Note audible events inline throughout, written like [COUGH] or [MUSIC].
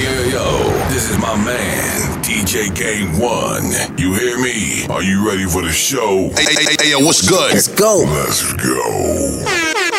Hey, yo, yo, this is my man, DJ Game One. You hear me? Are you ready for the show? Hey, hey, hey, hey, yo, what's good? Let's go. Let's go.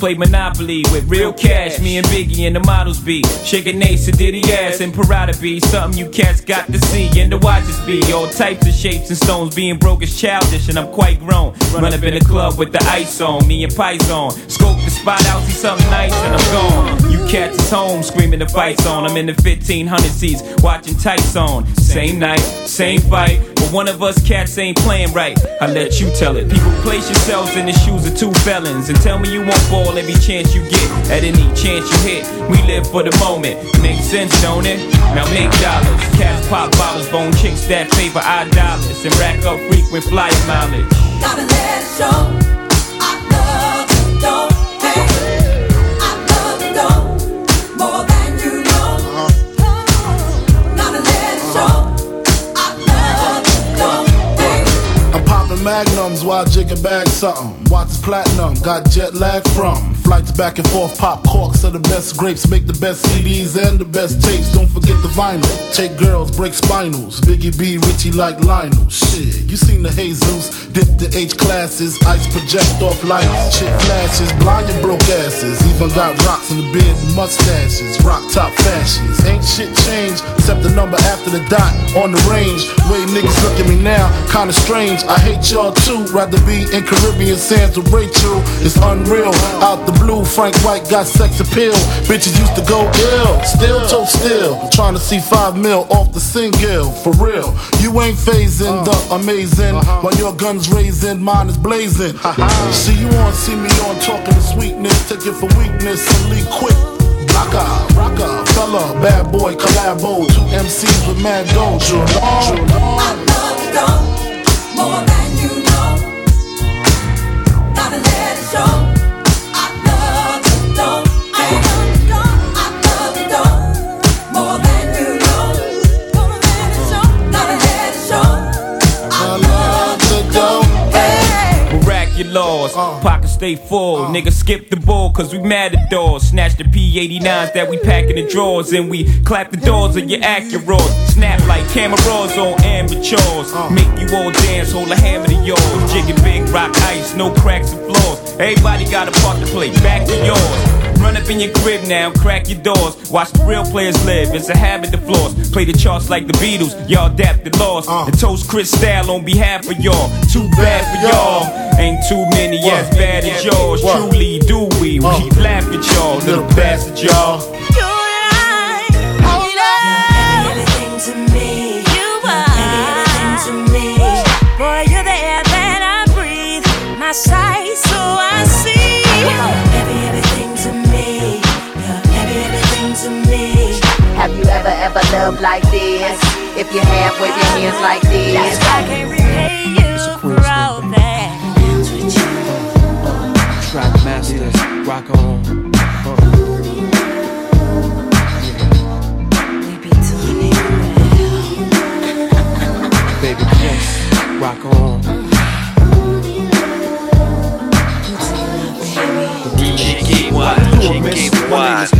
Play Monopoly with real cash. Me and Biggie and the models be shaking Ace and Diddy ass and Prada be something you cats got to see and the watches be all types of shapes and stones. Being broke is childish and I'm quite grown. Run up in the club with the ice on, me and Pies on. Scope the spot out, see something nice and I'm gone. You cats is home screaming the fights on. I'm in the 1500 seats watching tights on. Same night, same fight. One of us cats ain't playing right. I let you tell it. People place yourselves in the shoes of two felons and tell me you won't fall every chance you get. At any chance you hit, we live for the moment. Makes sense, don't it? Now make dollars. Cats pop bottles, bone chicks that favor our dollars and rack up frequent flyer mileage. Gotta let it show. I love the dough. Magnums while jigging back something. Watch platinum, got jet lag from. Flights back and forth, pop corks are the best grapes. Make the best CDs and the best tapes. Don't forget the vinyl. Take girls, break spinals. Biggie B, Richie like Lionel. Shit, you seen the Jesus. Dip the H classes. Ice project off lights. Shit flashes. Blind and broke asses. Even got rocks in the beard mustaches. Rock top fashions. Ain't shit changed except the number after the dot on the range. Way niggas look at me now, kinda strange. I hate y'all too. Rather be in Caribbean sands with Rachel. It's unreal. Out the blue, Frank White got sex appeal. Bitches used to go ill. Still toe still. Trying to see five mil off the single. For real. You ain't phasing the uh-huh. amazing. Uh-huh. While your gun's raising, mine is blazing. See you on, see me on, talking to sweetness. Take it for weakness and leave quick. Rocka, rocka, fella, bad boy, collabo. Two MCs with mad doja. I love the dough more than you know. Gotta let it show. Miraculous, uh. pockets stay full. Uh. Nigga skip the ball cause we mad at doors. Snatch the P89s that we pack in the drawers. And we clap the doors of your Acuras. Snap like cameras on amateurs. Uh. Make you all dance, hold a hammer to yours. Jigging big rock ice, no cracks and flaws. Everybody got a part to play. Back to yours. Run up in your crib now, crack your doors. Watch the real players live. It's a habit to floss. Play the charts like the Beatles. Y'all adapt the laws. Uh. And toast Chris Style on behalf of y'all. Too bad for y'all. Ain't too many as What? bad as yours. What? Truly do we. We Uh. laugh at y'all, little bastard y'all. Ever, ever like this? If you have, wave your hands like this. I can't repay you for all that. Track masters, rock on. We be doing it well. [LAUGHS] Baby, Chris, rock on. Do it, miss. My name is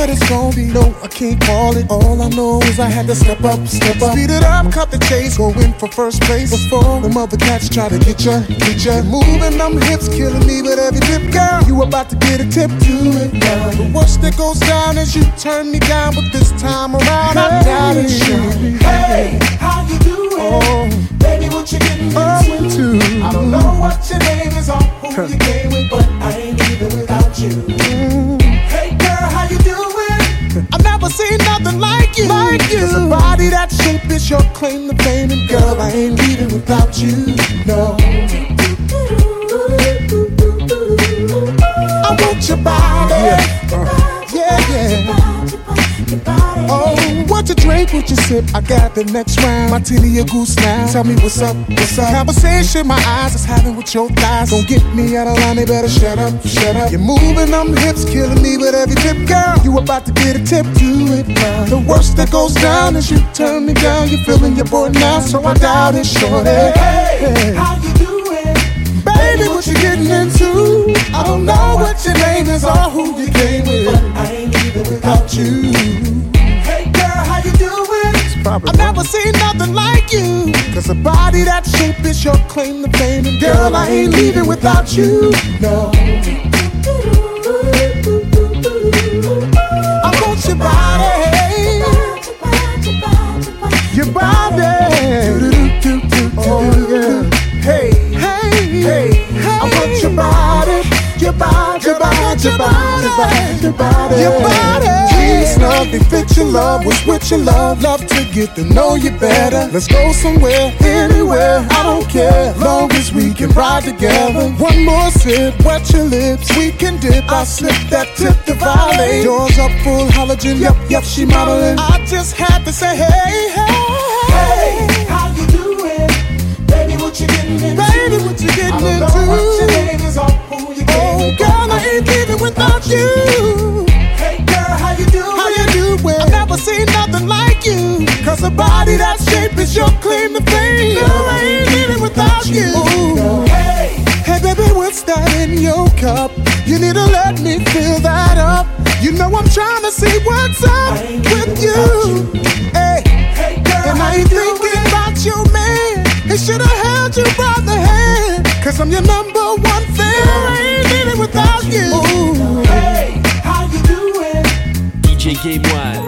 What it is, what gonna be, no, I can't call it. All I know is I had to step up, step up, speed it up, cut the chase, go in for first place before the other cats try to get ya, get ya. Moving them hips, killing me with every dip, girl. You about to get a tip, do it now. The worst that goes down is you turn me down, but this time around I doubt it. Hey, how you doing? Oh, baby, what you getting into? I don't know what your name is or who you came with, but I ain't leaving without you. Mm. Hey girl, how you doing? I've never seen nothing like you. Like you. There's a body that shape is your claim to fame, and girl, I ain't leaving without you. No. I want your body. Yeah, yeah. Oh, what you drink, what you sip, I got the next round. Martini a goose now. Tell me what's up, what's up. Conversation my eyes is having with your thighs. Don't get me out of line, they better shut up, shut up. You're moving them hips, killing me with every tip, girl. You about to get a tip, do it now. The worst that goes down is you turn me down. You're feeling your boy now, so I doubt it, shorty. Hey, how you doing? Baby, what you getting into? I don't know what your name is or who you came with. But I ain't leaving without you. I've never seen nothing like you. Cause a body that shape is your claim to fame. And girl, I ain't leaving without you. No. I want your body. Your body. Oh, yeah. Hey, hey, hey. I want your body. Your body, your body, your body, your body, your body. Your body. Love, they fit your love. Was with your love, love to get to know you better. Let's go somewhere, anywhere. I don't care, long as we can ride together. One more sip, wet your lips. We can dip. I slip that tip to violate. Yours up full halogen. Yep, yep, she modeling. I just had to say, hey, hey, hey. How you doing? Baby, what you getting into? Baby, what you getting into? Seen nothing like you. Cause a body that shape is your claim to fame. Girl, I ain't leaving without you. Hey, hey, baby, what's that in your cup? You need to let me fill that up. You know I'm trying to see what's up with you. Hey, hey girl, and I ain't thinking about your man. He should have held you by the hand. Cause I'm your number one fan. I ain't leaving without you. Hey, how you doing? DJ Game One.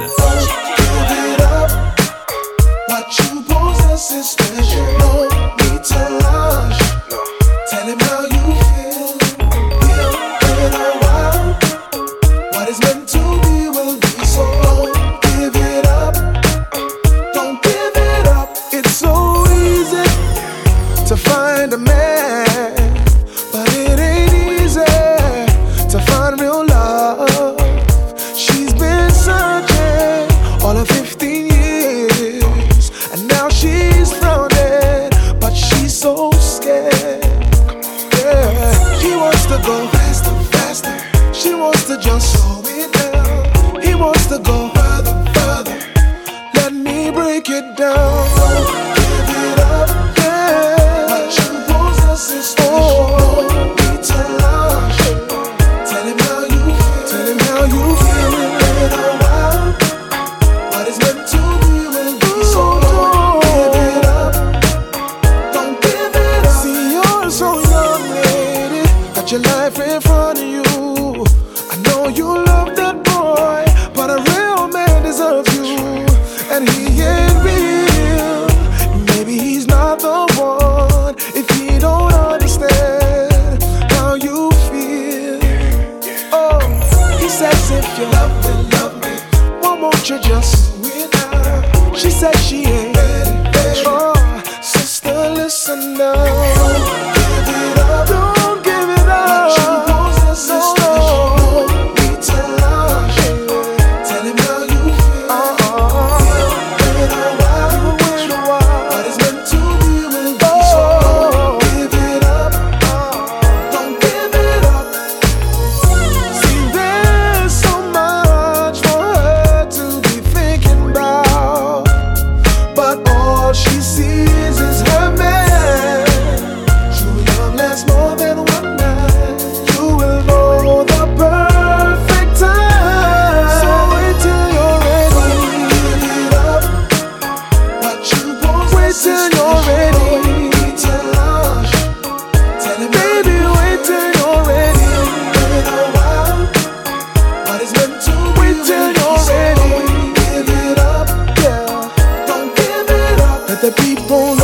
The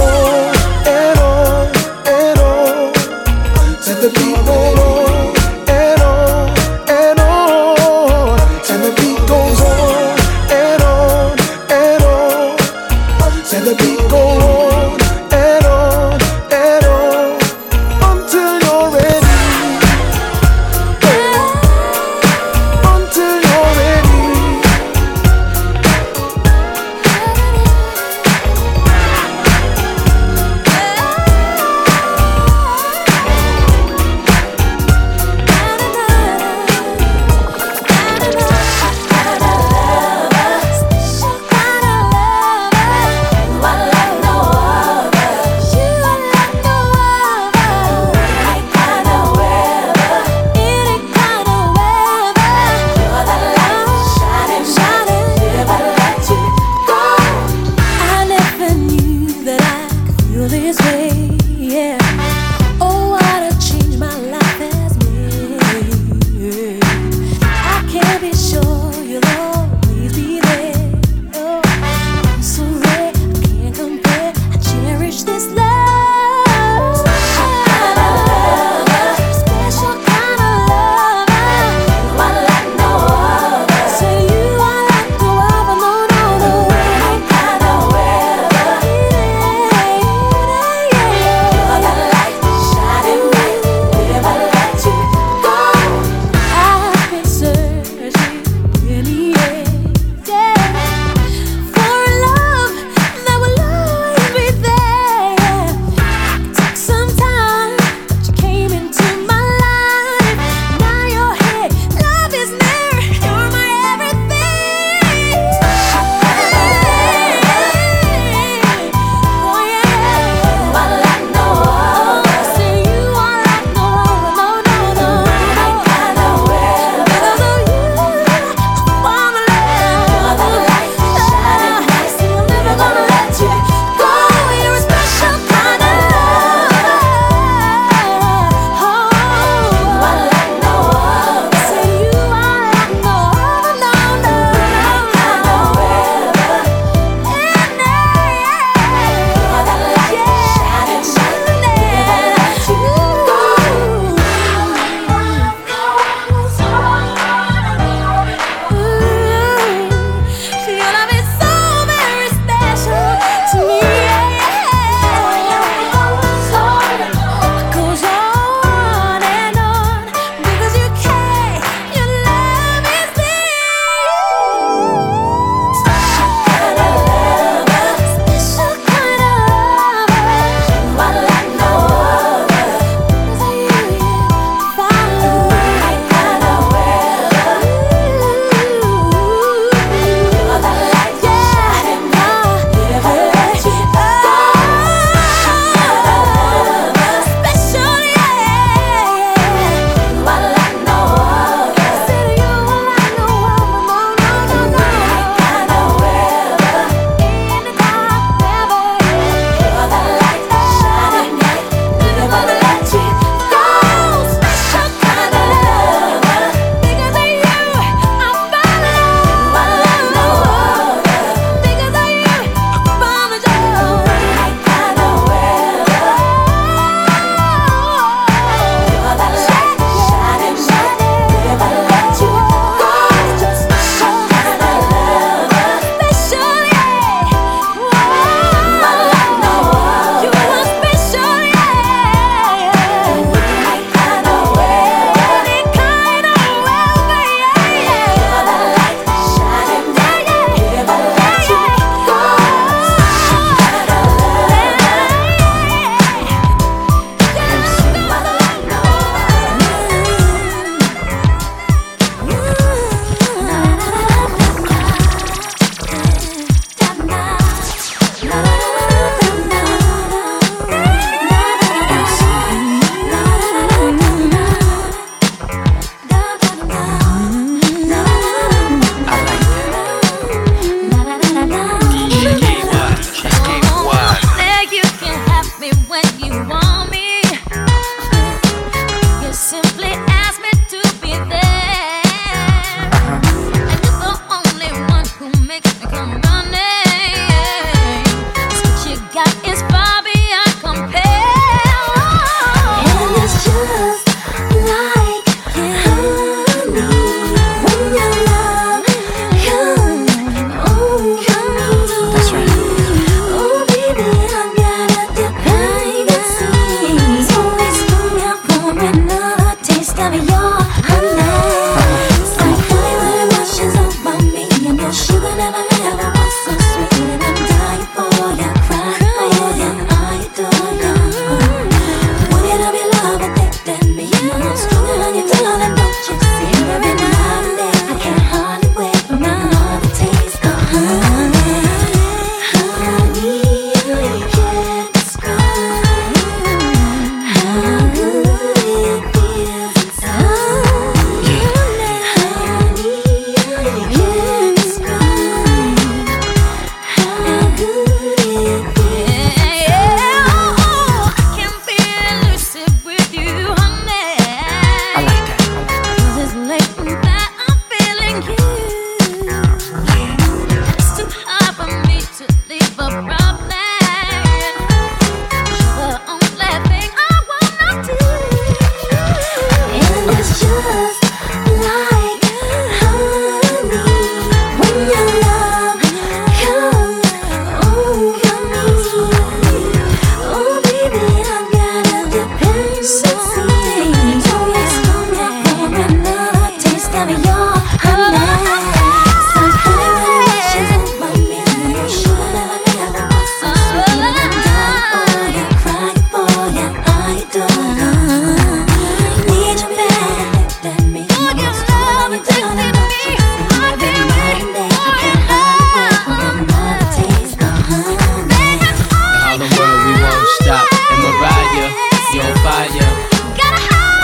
you on fire.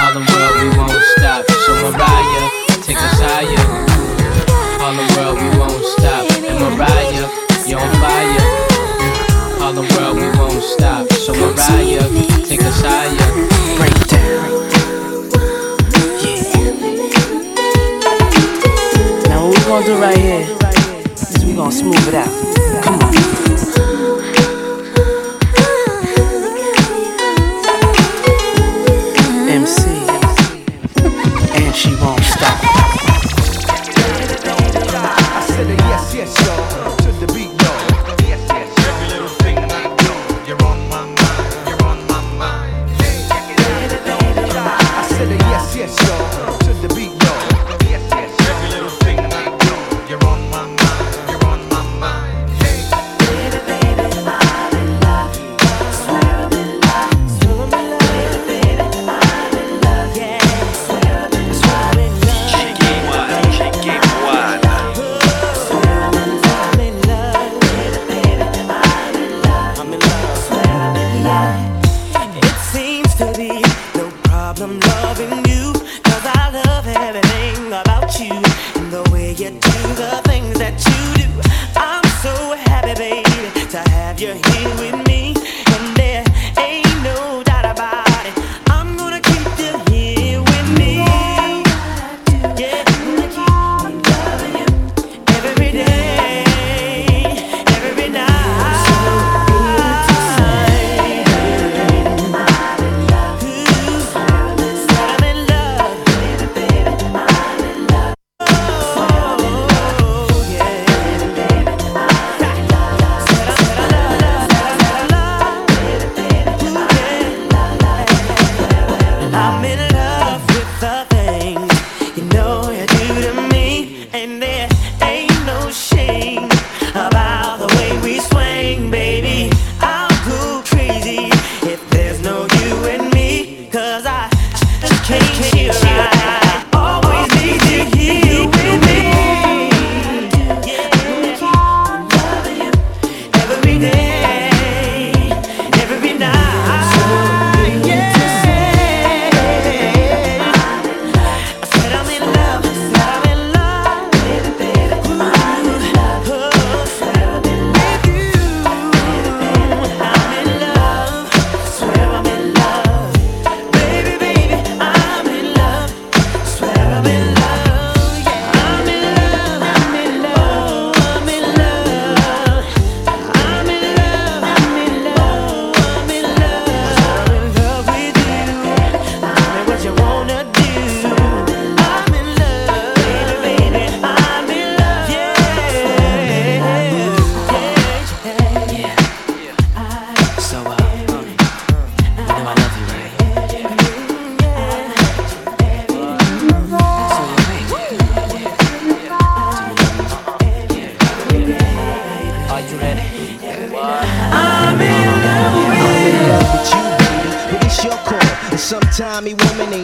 All the world, we won't stop. So Mariah, take us higher. All the world, we won't stop. And Mariah, you on fire. All the world, we won't stop. So Mariah, take us higher. Break down. Yeah. Now what we gonna do right here is we gonna smooth it out. Come on.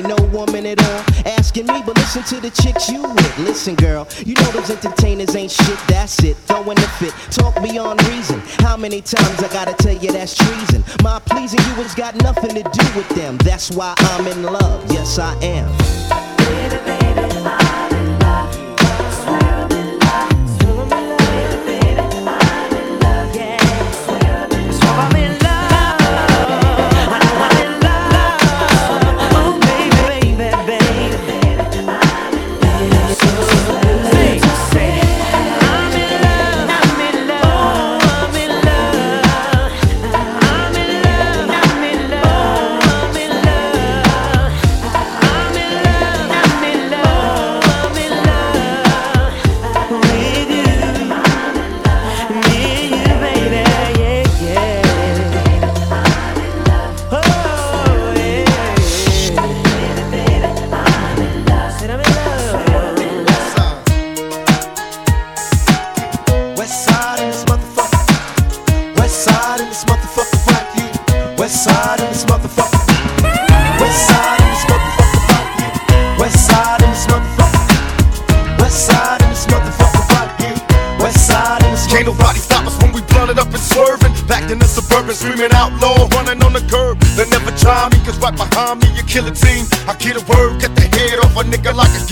ain't no woman at all asking me, but listen to the chicks you with. Listen, girl, you know those entertainers ain't shit, that's it. Throwing the fit, talk beyond reason. How many times I gotta tell you that's treason? My pleasing you has got nothing to do with them. That's why I'm in love, yes, I am. Baby, baby, I outlaw, running on the curb. They never try me, cause right behind me, you kill a team. I get a word, get the head off a nigga like a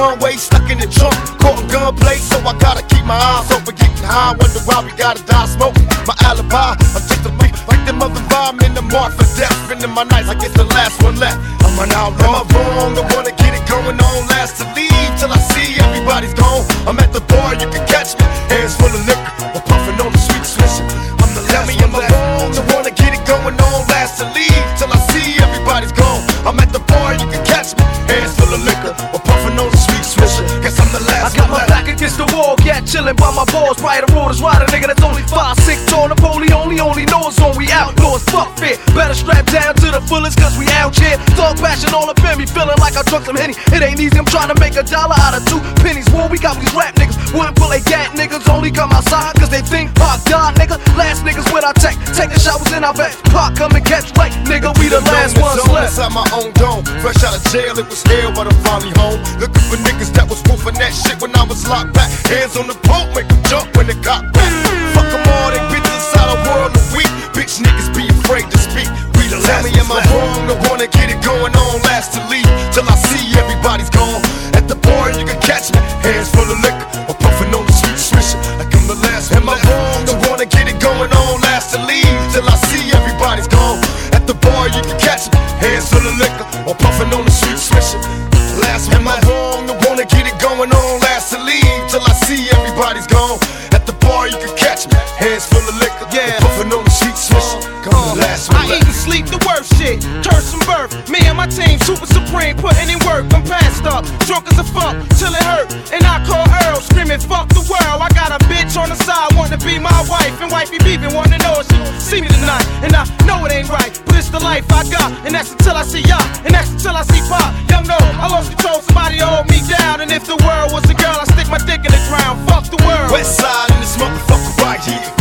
one way, stuck in the trunk, caught in gunplay, so I gotta keep my eyes open, getting high. Wonder why we gotta die smoking. My alibi, I'm just a beat, like them other vibe in the mark for death. Spending my nights like it's the last one left. I'm an outlaw. Am I wrong? I wanna get it going on, last to leave till I see everybody's gone. I'm at the bar, you can catch me, hands full of liquor, or puffing on the sweet swisher. I'm the last Tell me, am I wrong? I wanna get it going on, last to leave chillin' by my balls. Right the road is right, a nigga that's only five, six tall. Napoleon only, only knows on we outlaws. Fuck fear. Better strap down to the fullest, cause we out here. Thug passion all up in me, feeling like I drunk some henny. It ain't easy, I'm trying to make a dollar out of two pennies. War, we got these rap niggas. Wouldn't pull a gat niggas, only come outside, cause they think, oh God, nigga. Last niggas with our tech, taking showers in our bed. Pop come and catch right, nigga, we the last ones left. inside my own dome. Fresh out of jail, it was hell, but I'm finally home. Looking for niggas that was woofing that shit when I was locked back. Hands on the pole, make 'em jump when it got back. Fuck 'em all, they bitches inside a world of weak. Bitch niggas be afraid to speak. We the Tell me, am I wrong? I wanna get it going on, last to leave till I see everybody's gone. At the bar, you can catch me, hands full of liquor, or puffing on the sweet swisher. Like I'm the last. Am I wrong? I wanna get it going on, last to leave till I see everybody's gone. At the bar, you can catch me, hands full of liquor, or puffing on the sweet swisher. Sleep the worst shit. Curse and birth. Me and my team, super supreme, putting in work. I'm passed up, drunk as a fuck, till it hurt. And I call Earl, screaming, fuck the world. I got a bitch on the side, to be my wife. And wifey beeping, to know if she see me tonight. And I know it ain't right, but it's the life I got. And that's until I see y'all, and that's until I see pop. Young no, I lost control, somebody hold me down. And if the world was a girl, I'd stick my dick in the ground. Fuck the world. West side in this motherfucker right here.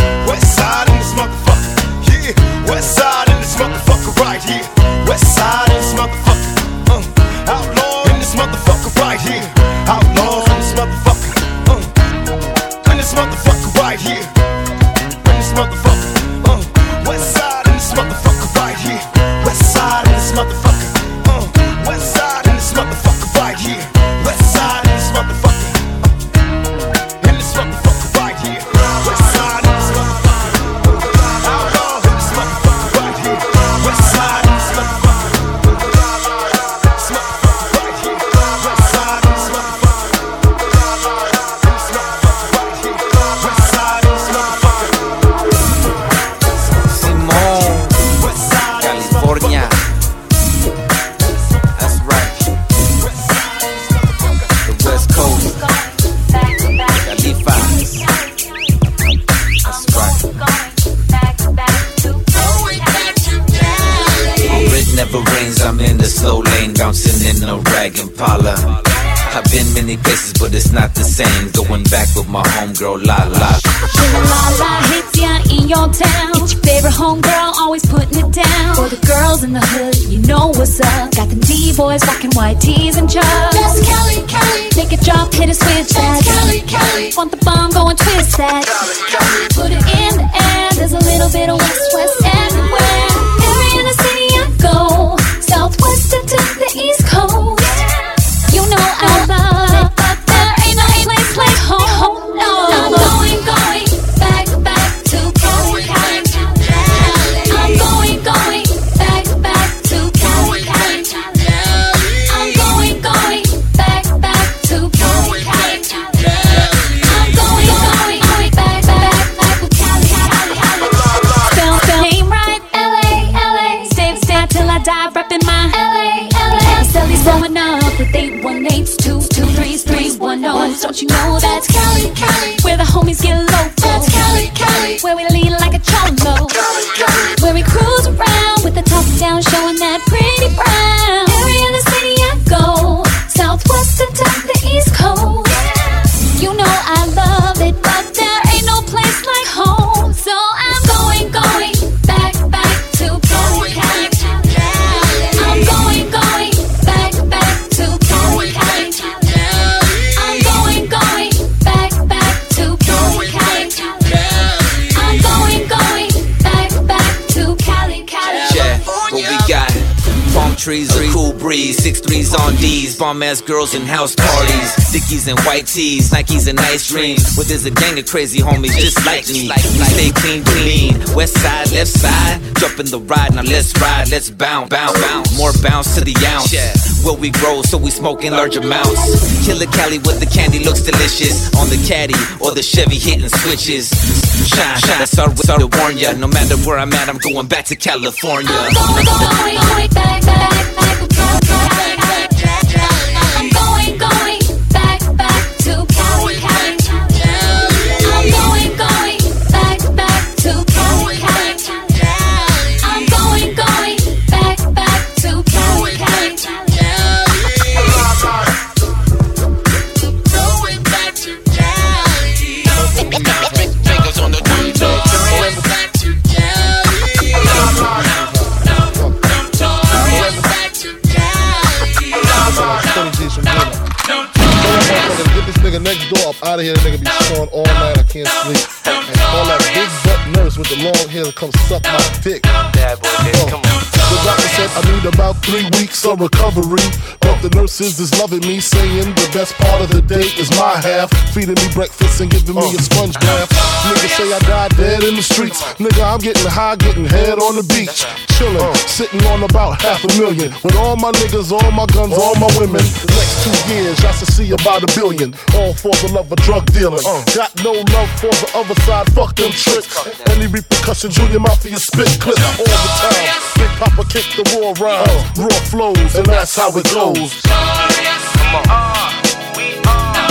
White tees and chucks. That's Kelly, Kelly. Make it drop, hit a switch that. Kelly, Kelly. Want the bomb, go and twist that. Kelly, Kelly. Put it in ass girls in house parties. Dickies and white tees, Nikes and nice dreams. Well, there's a gang of crazy homies just like me. We stay clean, clean. West side, left side. Jump in the ride, now let's ride, let's bounce, bounce, bounce. More bounce to the ounce. Where we grow, so we smoke in large amounts. Killer Cali with the candy looks delicious. On the caddy or the Chevy hitting switches. Shine, shine. That's our, sorry to warn ya. No matter where I'm at, I'm going back to California. I'm going back, back, out of here. That nigga be snoring all night. I can't sleep. And call that big butt nurse with the long hair to come suck my dick. Bad boy, baby, come on. The doctor said I need about three weeks of recovery. The nurses is loving me, saying the best part of the day is my half. Feeding me breakfast and giving me a sponge bath. Niggas say I died dead in the streets. Nigga, I'm getting high, getting head on the beach. Chillin', sitting on about half a million. With all my niggas, all my guns, all my women. Next two years, I should see about a billion. All for the love of drug dealing. Got no love for the other side, fuck them tricks. Any repercussions, Junior Mafia spit clip all the time. Big Poppa kick the raw rhymes, raw flows, and that's how it goes. Come on. We are.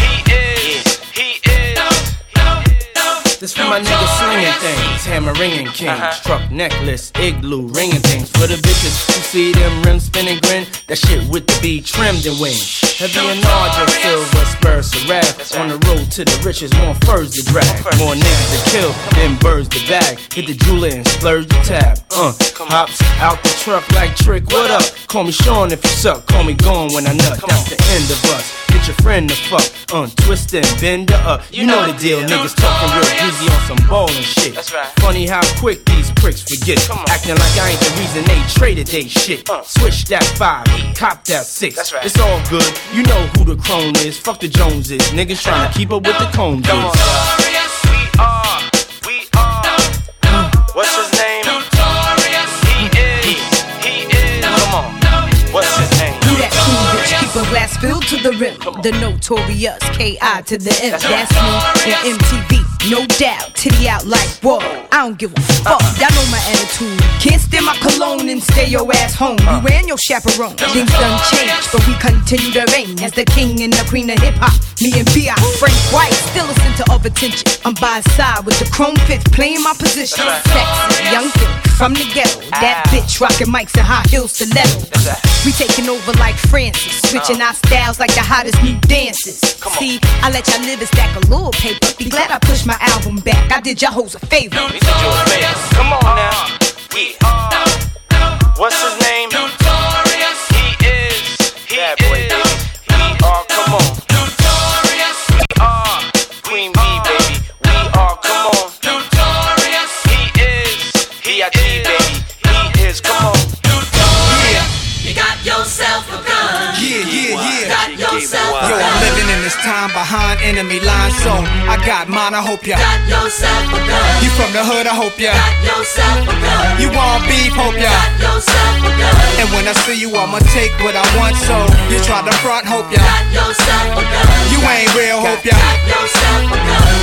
He is. He is. This for my niggas slinging things, hammer ringing kings, uh-huh. truck necklace, igloo ringing things. For the bitches who see them rims spinning grin, that shit with the B trimmed and wings. Heavy and larger, silver to the riches, more furs to drag, more niggas to kill than birds to bag. Hit the jeweler and splurge the tab. Uh, hops out the truck like trick. What up? Call me Sean if you suck. Call me gone when I nut. That's the end of us. Get your friend to fuck, uh, untwist and bend her up. You know the deal, niggas talking real greasy on some ballin' shit. That's right. Funny how quick these pricks forget. Acting like I ain't the reason they traded they shit. Uh. Switch that five, cop that six. That's right. It's all good, you know who the crone is. Fuck the Joneses, niggas trying to keep up with the Cones. We are. We are. What's filled to the rim. The notorious K.I. to the M. That's me and MTV, no doubt. Titty out like, whoa, I don't give a fuck. Y'all know my attitude. Can't stand my cologne and stay your ass home. You and your chaperone. Things done changed, but we continue to reign as the king and the queen of hip hop. Me and B.I. Frank White, still a center of attention. I'm by his side with the chrome fifth, playing my position. Sexy, young thing from the ghetto. That bitch rocking mics and high heels stiletto. We taking over like Francis, switching our styles like the hottest new dances. See, I let y'all live a little paper. Be glad I pushed my album back. I did y'all hoes a favor. We did you a favor. Come on now. Are. What's his name? This time behind enemy lines, so I got mine. I hope ya. Got yourself a gun. You from the hood? I hope ya. Got yourself a gun. You want beef? Hope ya. Got yourself a gun. And when I see you, I'ma take what I want. So you try to front? Hope ya. Got yourself a gun. You ain't real? Hope ya. Got yourself a gun.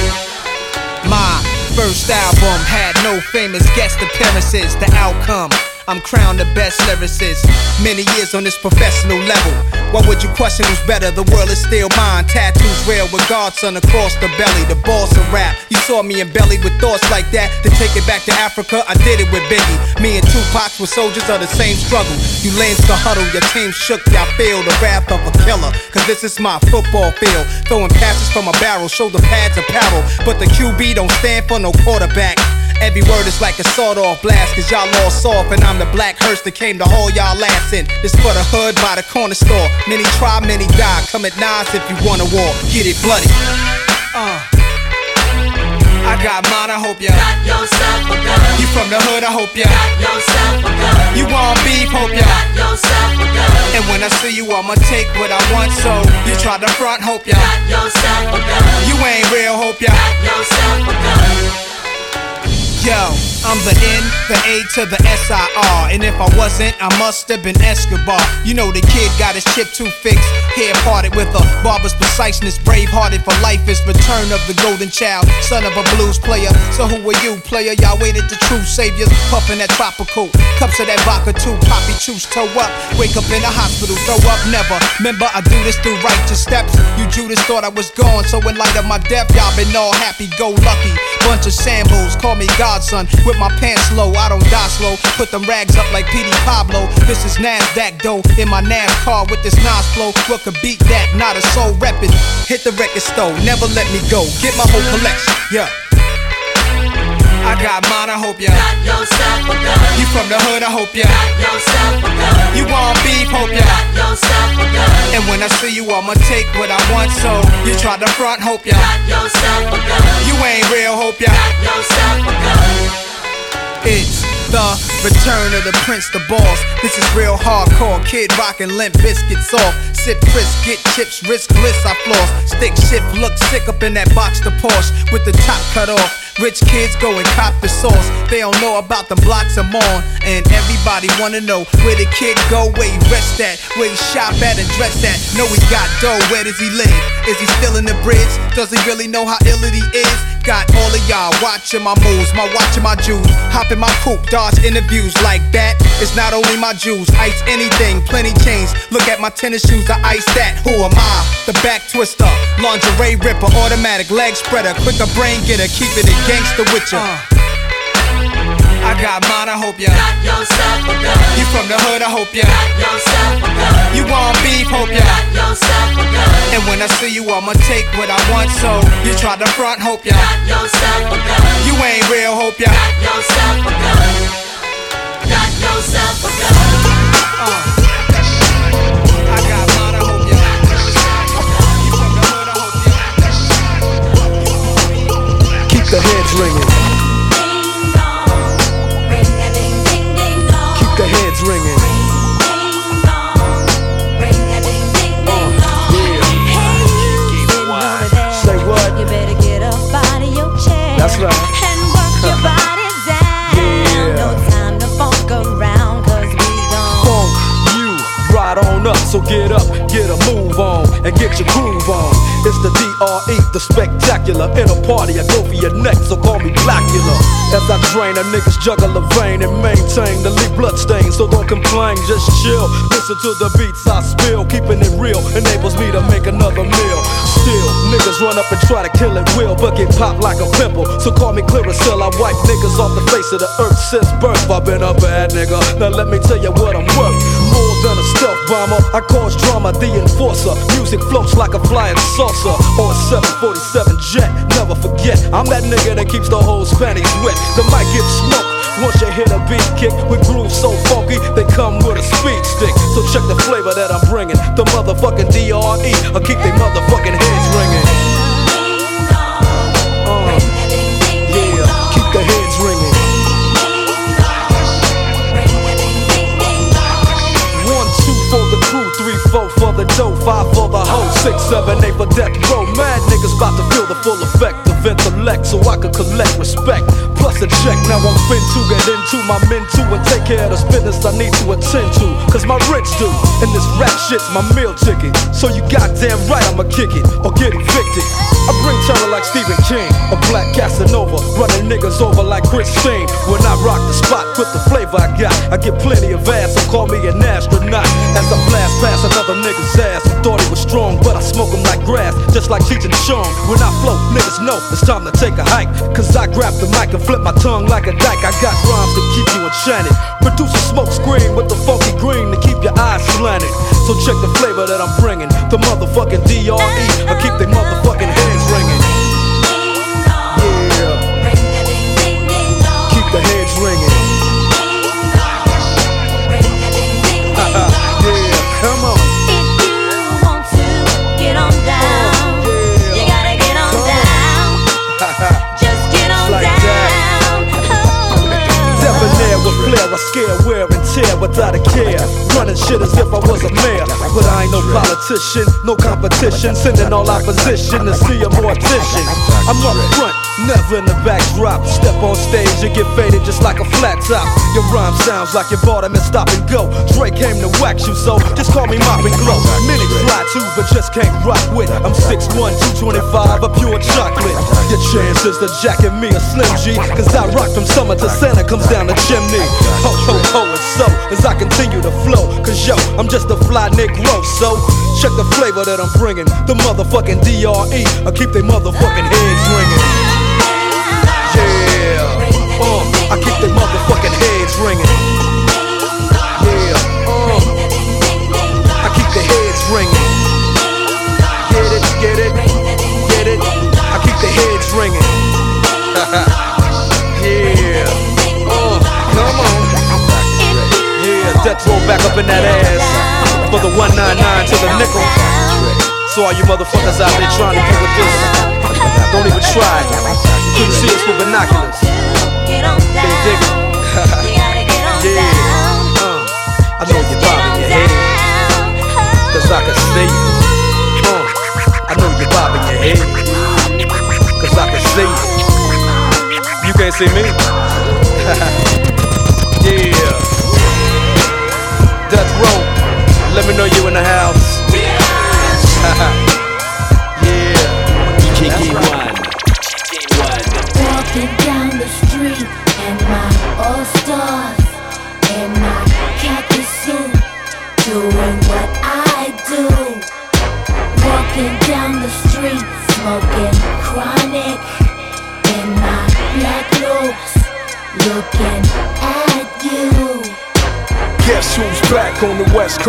My first album had no famous guest appearances. The outcome. I'm crowned the best lyricist. Many years on this professional level. Why would you question who's better? The world is still mine. Tattoos real with Godson across the belly. The boss of rap. You saw me in belly with thoughts like that. To take it back to Africa, I did it with Biggie. Me and Tupac were soldiers of the same struggle. You lanes to huddle, your team shook. Y'all feel the wrath of a killer. Cause this is my football field. Throwing passes from a barrel, shoulder pads apparel. But the QB don't stand for no quarterback. Every word is like a sawed off blast, cause y'all all soft, and I'm the black hearse that came to haul y'all ass in. This for the hood by the corner store. Many try, many die. Come at nines if you wanna war. Get it bloody. Uh. I got mine, I hope ya. Got yourself a gun. You from the hood, I hope ya. Got yourself a gun. You want beef, hope ya. Got yourself a gun. And when I see you, I'ma take what I want. So you try to front, hope ya. Got yourself a gun. You ain't real, hope ya. Got yourself a gun. Yo, I'm the N, the A to the S-I-R And if I wasn't, I must have been Escobar. You know the kid got his chip too fixed. Hair parted with a barber's preciseness. Brave-hearted for life is return of the golden child. Son of a blues player. So who are you, player? Y'all waited the true saviors. Puffin' that tropical. Cups of that vodka too. Poppy choose toe up. Wake up in the hospital, throw up. Never. Remember I do this through righteous steps. You Judas thought I was gone. So in light of my death Y'all been all happy-go-lucky Bunch of shambles, call me godson. With my pants low, I don't die slow. Put them rags up like Petey Pablo. This is NASDAQ though. In my NASCAR with this Nas flow. What could beat that? Not a soul reppin'. Hit the record store, never let me go. Get my whole collection, yeah. I got mine, I hope ya. Got yourself a gun. You from the hood, I hope ya. Got yourself a gun. You want beef, hope ya. Got yourself a gun. And when I see you, I'ma take what I want. So you try to front, hope ya. Got yourself a gun. You ain't real, hope ya. Got yourself a gun. It's the return of the Prince, the boss. This is real hardcore. Kid rockin' Limp Bizkits off. Sip crisp, get chips, risk bliss, I floss. Stick shift, look sick up in that box, the Porsche with the top cut off. Rich kids go and cop the sauce. They don't know about the blocks I'm on. And everybody wanna know where the kid go, where he rest at, where he shop at and dress at. Know he got dough, where does he live? Is he still in the bridge? Does he really know how ill he is? Got all of y'all watching my moves, my watching my jewels. Hop in my coupe, dodge interviews like that. It's not only my jewels, ice anything, plenty chains. Look at my tennis shoes, I ice that. Who am I? The back twister, lingerie ripper, automatic leg spreader, quicker brain getter, keeping it gangster with ya. Uh. I got mine, I hope ya. Got yourself a gun. You from the hood, I hope ya. Got yourself a gun. You want beef, hope ya. Got yourself a gun. And when I see you, I'ma take what I want. So you try to front, hope ya. Got yourself a gun. You ain't real, hope ya. Got yourself a gun. Got yourself a gun. Uh, I got mine, I hope ya. You from the hood, I hope ya. Keep the heads ringing. And get your groove on. It's the DRE, the spectacular. In a party, I go for your neck, so call me Blackula. As I drain a nigga's jugular vein and maintain the leak blood stain. So don't complain, just chill. Listen to the beats I spill. Keeping it real enables me to make another meal. Still, niggas run up and try to kill it will, but get popped like a pimple. So call me Clearasil. I wipe niggas off the face of the earth since birth. I've been a bad nigga. Now let me tell you what I'm worth. More than a stealth bomber, I cause drama, the enforcer. Music floats like a flying saucer or a 747 jet. Never forget, I'm that nigga that keeps the whole panties wet. The mic gets smoked. Once you hit a beat kick with grooves so funky, they come with a speed stick. So check the flavor that I'm bringing. The motherfucking DRE, I keep they motherfucking heads ringing. Uh, yeah, keep the heads the dough, five for the hoe, six, seven, eight for death row. Mad niggas about to feel the full effect of intellect, so I can collect respect. Plus a check, now I'm fin to get into my men too and take care of this business I need to attend to. Cause my rich do, and this rap shit's my meal ticket. So you goddamn right I'ma kick it or get evicted. I bring terror like Stephen King, a black Casanova, running niggas over like Christine. When I rock the spot with the flavor I got, I get plenty of ass, so call me an astronaut. Nigga's ass, who thought he was strong, but I smoke him like grass, just like and Chong. When I flow, niggas know it's time to take a hike. Cause I grab the mic and flip my tongue like a dyke. I got rhymes to keep you enchanted. Produce a smoke screen with the funky green to keep your eyes slanted. So check the flavor that I'm bringing. The motherfucking DRE, I keep they motherfucking hands ringing. Wear, wear and tear without a care. Running shit as if I was a mayor. But I ain't no politician, no competition. Sending all opposition to see a mortician. I'm up front, never in the backdrop. Step on stage and get faded just like a flat top. Your rhyme sounds like you bought 'em and stop and go. Drake came to wax you, so just call me Mop and Glo. Many fly too, but just can't rock with. I'm 6'1, 225, a pure chocolate. Your chances to jacket me a Slim G, cause I rock from summer to Santa comes down the chimney. Ho, ho, ho, and so, as I continue to flow, cause yo, I'm just a fly Negro, so check the flavor that I'm bringing. The motherfucking DRE, I keep they motherfucking heads ringing. Yeah, uh, I keep they motherfucking heads ringing. Yeah, uh, I keep the heads ringing. Get it, get it, in that ass for the 199 to the nickel. So all you motherfuckers out there trying to get with this, don't even try. You couldn't see us with binoculars. Can you dig it? yeah. Uh, I know you're bobbing your head. Cause I can see you. Uh, I know you're bobbing your head. Cause I can see you. You can't see me? [LAUGHS] yeah. Row. Let me know you in the house. [LAUGHS] yeah. DJ One. Walking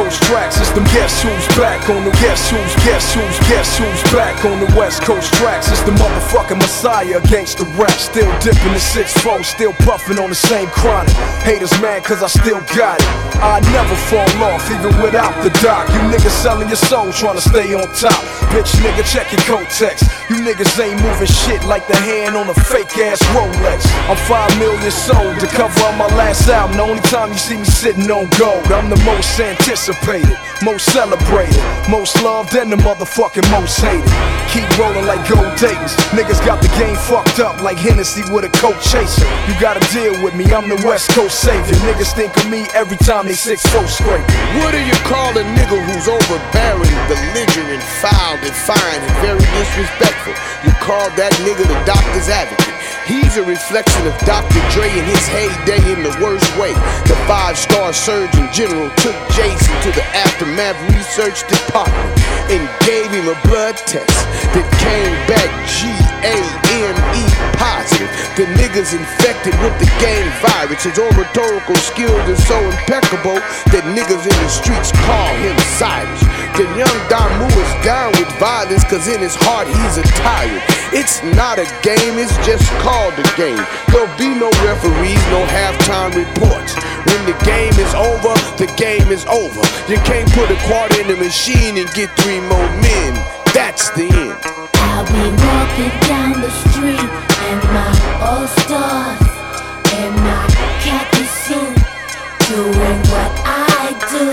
Coast track system? Guess who's back on the guess who's guess who's guess who's back on the West Coast tracks. It's the Motherfucking Messiah against the rap. Still dipping the six four, still puffing on the same chronic. Haters mad cause I still got it. I never fall off even without the doc. You niggas selling your soul trying to stay on top. Bitch nigga check your Kotex. You niggas ain't moving shit like the hand on a fake ass Rolex. I'm five million sold to cover up my last album. The only time you see me sitting on gold. I'm the most anticipated, most celebrated, most loved, and the motherfucking most hated. Keep rolling like gold Dayton's. Niggas got the game fucked up like Hennessy with a coat chaser. You gotta deal with me, I'm the West Coast savior. Niggas think of me every time they six foot scrape. What do you call a nigga who's overbearing, belligerent, foul, defiant, and very disrespectful? You call that nigga the doctor's advocate. He's a reflection of Dr. Dre in his heyday in the worst way. The five-star surgeon general took Jayceon to the aftermath research department and gave him a blood test that came back G-A-M-E positive. The nigga's infected with the gang virus. His oratorical skills are so impeccable that niggas in the streets call him Cyrus. The young Damu is down with violence cause in his heart he's a tyrant. It's not a game, it's just called a game. There'll be no referees, no halftime reports. When the game is over, the game is over. You can't put a quarter in the machine and get three more men. That's the end. I'll be walking down the street in my all stars, and my khaki suit, doing what I do.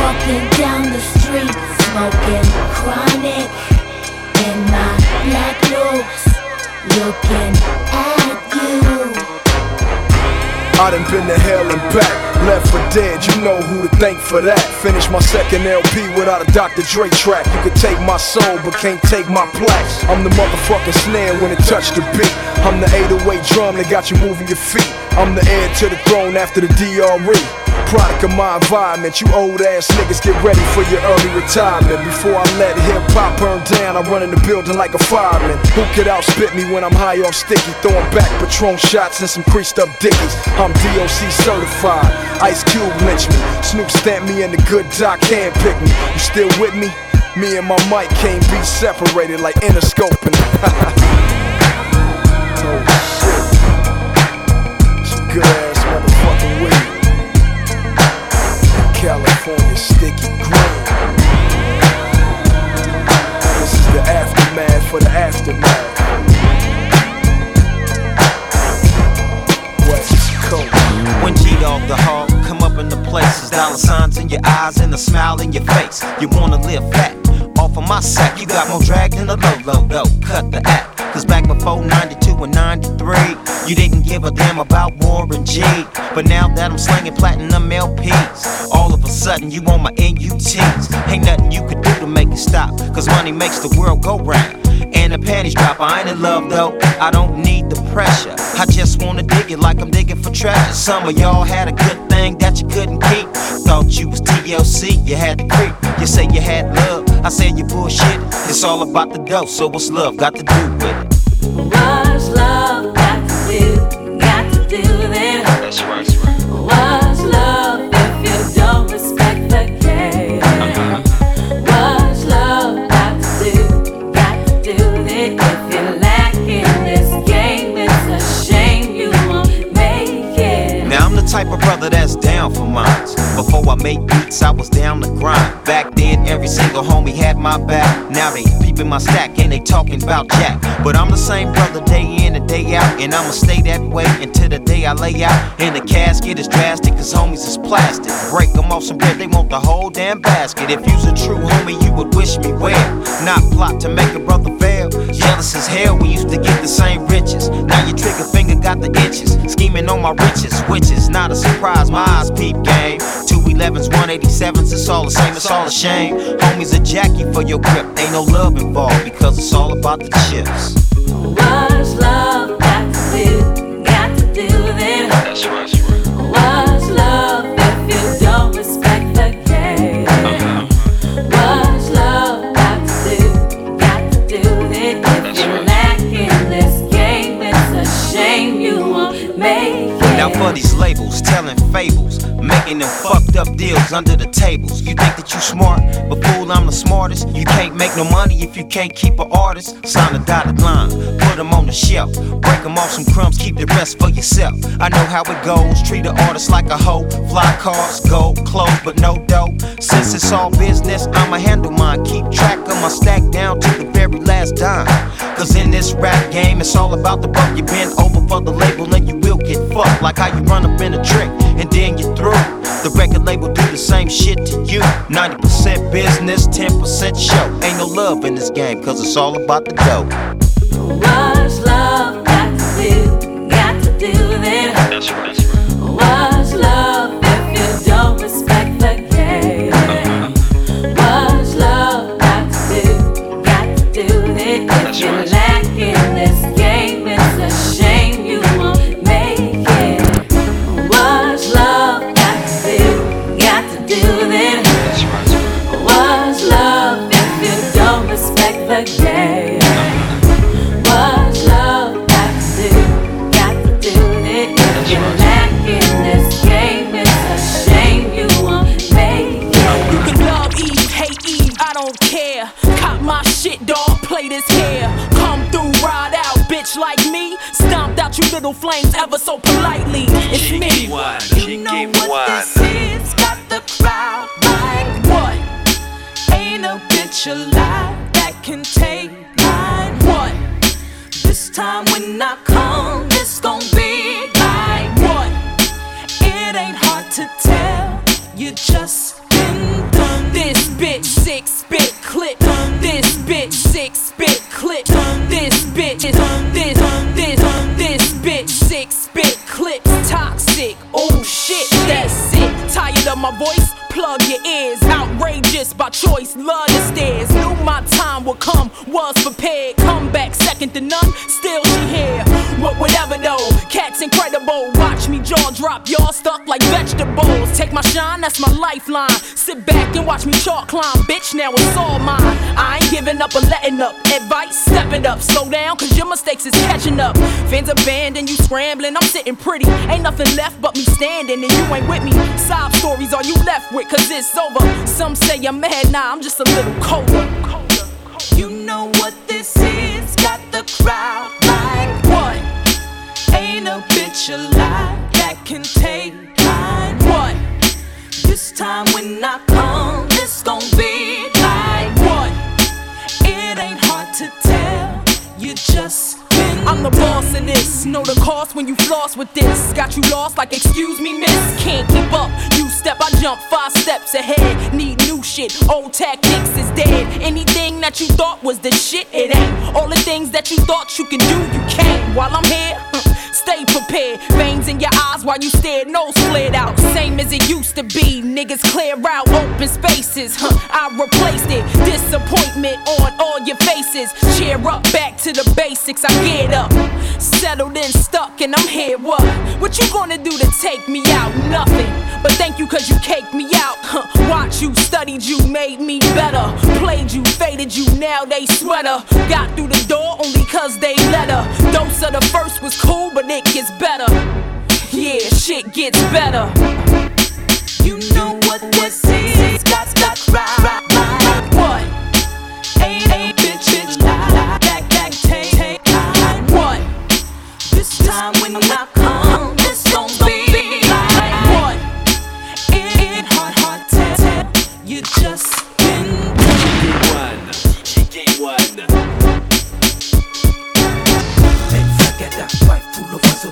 Walking down the street, smoking chronic, in my black looks, looking at you. I done been to hell and back, left for dead, you know who to thank for that. Finished my second LP without a Dr. Dre track. You could take my soul, but can't take my plaques. I'm the motherfucking snare when it touched the beat. I'm the 808 drum that got you moving your feet. I'm the heir to the throne after the DRE. Product of my environment, you old ass niggas get ready for your early retirement. Before I let hip hop burn down, I run in the building like a fireman. Who could outspit me when I'm high off sticky? Throwing back Patron shots and some creased up dickies. I'm DOC certified. Ice Cube lynch me. Snoop stamped me and the good doc hand pick me. You still with me? Me and my mic can't be separated like interscoping. [LAUGHS] oh shit. Some good and green. This is the aftermath for the aftermath. West Coast. When G-Dog the Hog come up in the places, dollar signs in your eyes and a smile in your face. You wanna live fat off of my sack. You got more drag than a low, low, low. Cut the act. Cause back before 92 and 93, you didn't give a damn about Warren G. But now that I'm slinging platinum LPs, all of a sudden you on my NUTs. Ain't nothing you could do to make it stop. Cause money makes the world go round. And the panties drop, I ain't in love though. I don't need the pressure. I just wanna dig it like I'm digging for treasure. Some of y'all had a good thing that you couldn't keep. Thought you was TLC, you had to creep. You say you had love, I said you bullshit. It's all about the dough, so what's love got to do with it? Type of brother that's down for mines. Before I made beats, I was down the grind. Back then, every single homie had my back. Now they peeping my stack and they talking about Jack. But I'm the same brother day in and day out, and I'ma stay that way until the day I lay out. And the casket is drastic, cause homies is plastic. Break them off some bread, they want the whole damn basket. If you's a true homie, you would wish me well. Not plot to make a brother fail. Jealous as hell, we used to get the same riches. Now your trigger finger got the itches. Scheming on my riches, which is not a surprise. My eyes peep game. 211s, 187s, it's all the same, it's all a shame. Homies a Jackie for your grip. Ain't no love involved because it's all about the chips. What's love got to do? Got to do then. That's right, that's right. What's love if you don't respect the game? Uh-huh. What's love got to do? Got to do then. If you lack in this game, it's a shame you won't make it. Now for these labels, telling fables, making them fucked up deals under the tables. You think that you smart, but fool, I'm the smartest. You can't make no money if you can't keep an artist. Sign a dotted line, put them on the shelf, break them off some crumbs, keep the rest for yourself. I know how it goes, treat an artist like a hoe. Fly cars, gold, clothes, but no dough. Since it's all business, I'ma handle mine. Keep track of my stack down to the very last dime. Cause in this rap game, it's all about the buck. You bend over for the label and you will get fucked. Like how you run up in a trick and then you're through. The record label do the same shit to you. 90% business, 10% show. Ain't no love in this game, cause it's all about the dough. What's love got to do? Got to do then. That's right. Me chalk climb. Bitch, now it's all mine. I ain't giving up or letting up. Advice, step it up. Slow down, cause your mistakes is catching up. Fans abandoned, you scrambling. I'm sitting pretty. Ain't nothing left but me standing, and you ain't with me. Sob stories are you left with, cause it's over. Some say I'm mad, nah, I'm just a little colder. You know what this is? Got the crowd like what? Ain't a bitch alive that can take mine. What? This time when I come, it's gon' be like what? It ain't hard to tell. You just been I'm the boss of this. Know the cost when you floss with this. Got you lost like, excuse me, miss. Can't keep up. You step, I jump five steps ahead. Need new shit. Old tactics is dead. Anything that you thought was the shit, it ain't. All the things that you thought you can do, you can't. While I'm here, stay prepared. Veins in your eyes while you stare, nose flared out. Same as it used to be. Niggas clear out open spaces. Huh, I replaced it. Disappointment on all your faces. Cheer up, back to the basics. I get up. Settled in, stuck, and I'm here. What? What you gonna do to take me out? Nothing. But thank you cause you caked me out. Huh, watch you, studied you, made me better. Played you, faded you, now they sweater. Got through the door only cause they let her. Dose of the first was cool, but it gets better. Yeah, shit gets better. You know what this is. Got, got, right. What? Back, back, take, take, what? This time when I come,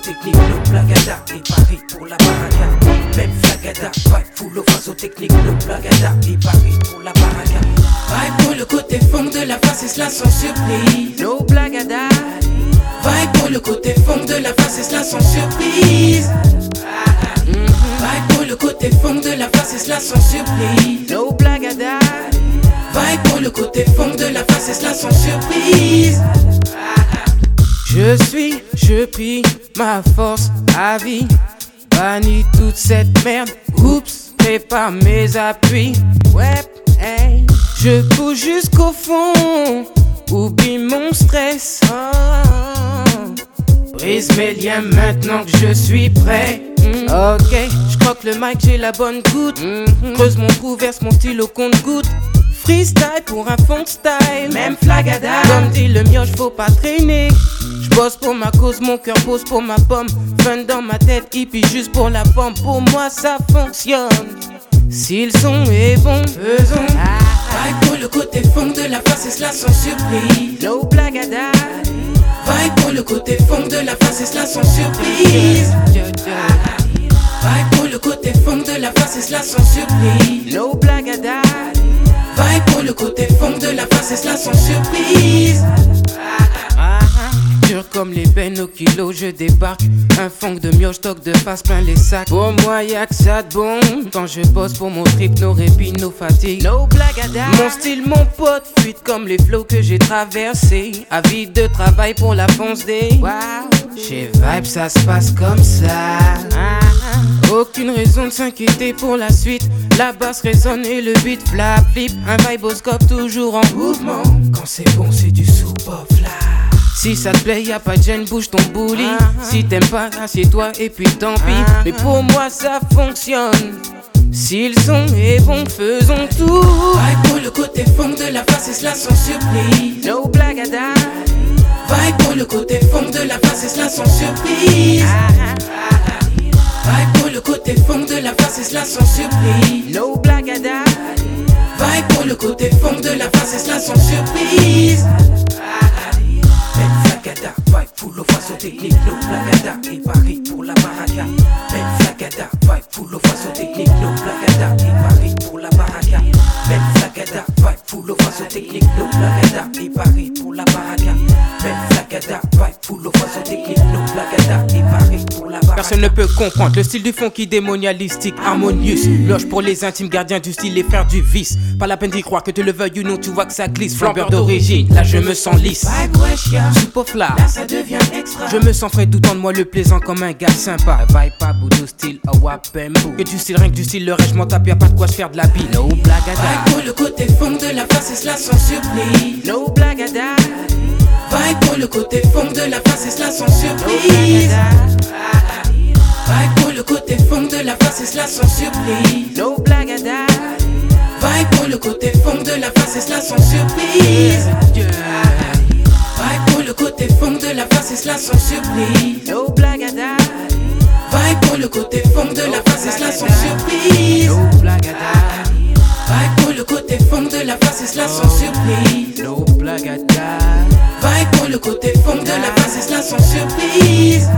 technique, no blagada Et pareil pour la baraka Même flagada, vibe full of façon technique, no blagada Et pareil pour la baraka Vibe pour le côté fond de la face et cela sans surprise. No blagada Vibe pour le côté fond de la face et cela sans surprise. Vibe pour le côté fond de la face et cela sans surprise. No blagada Vibe pour le côté fond de la face et cela sans surprise. Je suis, je pille ma force à vie. Bannis toute cette merde. Oups, prépare mes appuis. Ouais, hey. Je pousse jusqu'au fond. Oublie mon stress. Oh. Brise mes liens maintenant que je suis prêt. Mm. Ok, je croque le mic, j'ai la bonne goutte. Creuse mon trou, verse mon stylo compte goutte. Freestyle pour un fond style. Même flagada. Comme dit le mioche, faut pas traîner. Je bosse pour ma cause, mon cœur pose pour ma pomme. Fun dans ma tête, hippie juste pour la pomme. Pour moi, ça fonctionne. Si le son est bon, faisons. Vibe pour le côté fond de la face et cela sans surprise No blagada. Vibe pour le côté fond de la face et cela sans surprise Vibe pour le côté fond de la face et cela sans surprise No blagada. Vibe pour le côté fond de la face et cela sans surprise? Dur comme les bennes au kilo, je débarque. Un fond de mioche, stock de face plein les sacs. Pour moi, y'a que ça de bon. Quand je bosse pour mon trip, nos répits, nos fatigues. No blagada. Mon style, mon pote, fuite comme les flots que j'ai traversés. Avis de travail pour la fonce des. Wow. Chez Vibe, ça se passe comme ça. Aucune raison de s'inquiéter pour la suite. La basse résonne et le beat flap flip. Un viboscope toujours en mouvement. Quand c'est bon, c'est du sous-pop là. Si ça te plaît, y'a pas de gêne, bouge ton bouli. Si t'aimes pas, assieds-toi et puis tant pis. Mais pour moi, ça fonctionne. Si le son est bon, faisons tout. Vibe pour le côté fond de la face et cela sans surprise No blagada. Vibe pour le côté fond de la face et cela sans surprise Vibe pour le côté fond de la face et cela sans surprise No blagada. Vibe pour le côté fond de la face et cela sans surprise full of façon technique, no blagada Et pareil pour la baraka. Même flagada, vibe full of façon technique, no blagada Et pareil pour la baraka. Même flagada, vibe full of façon technique, no blagada Et pareil pour la baraka. Même flagada, vibe full of façon technique, Personne ne peut comprendre le style du fond qui démonialistique, harmonious. Loge pour les intimes gardiens du style, les frères du vice. Pas la peine d'y croire que tu le veuilles ou non, tu vois que ça glisse. Flambeur d'origine, là je me sens lisse. Vibe wesh ya, Soupe au fla. là ça devient extra Je me sens frais tout en de moi le plaisant comme un gars sympa. Vibe pas boudou style, wapembo. Que du style, rien que du style, le reste, je m'en tape, y'a pas de quoi se faire de la bille. No blagada. Vibe pour le côté fond de la face et cela sans surprise No blagada. Vibe pour le côté fond de la face et cela sans surprise Vibe pour le côté fond de la face, c'est cela sans surprise. No blagada. Vibe pour le côté fond de la face, c'est cela sans surprise. Vibe pour le côté fond de la face, c'est cela sans surprise. No blagada. Vibe pour le côté fond de la face, c'est cela sans surprise. No blagada. Vibe pour le côté fond de la face, c'est cela sans surprise. No blagada. Vibe pour le côté fond de la face, c'est cela sans surprise.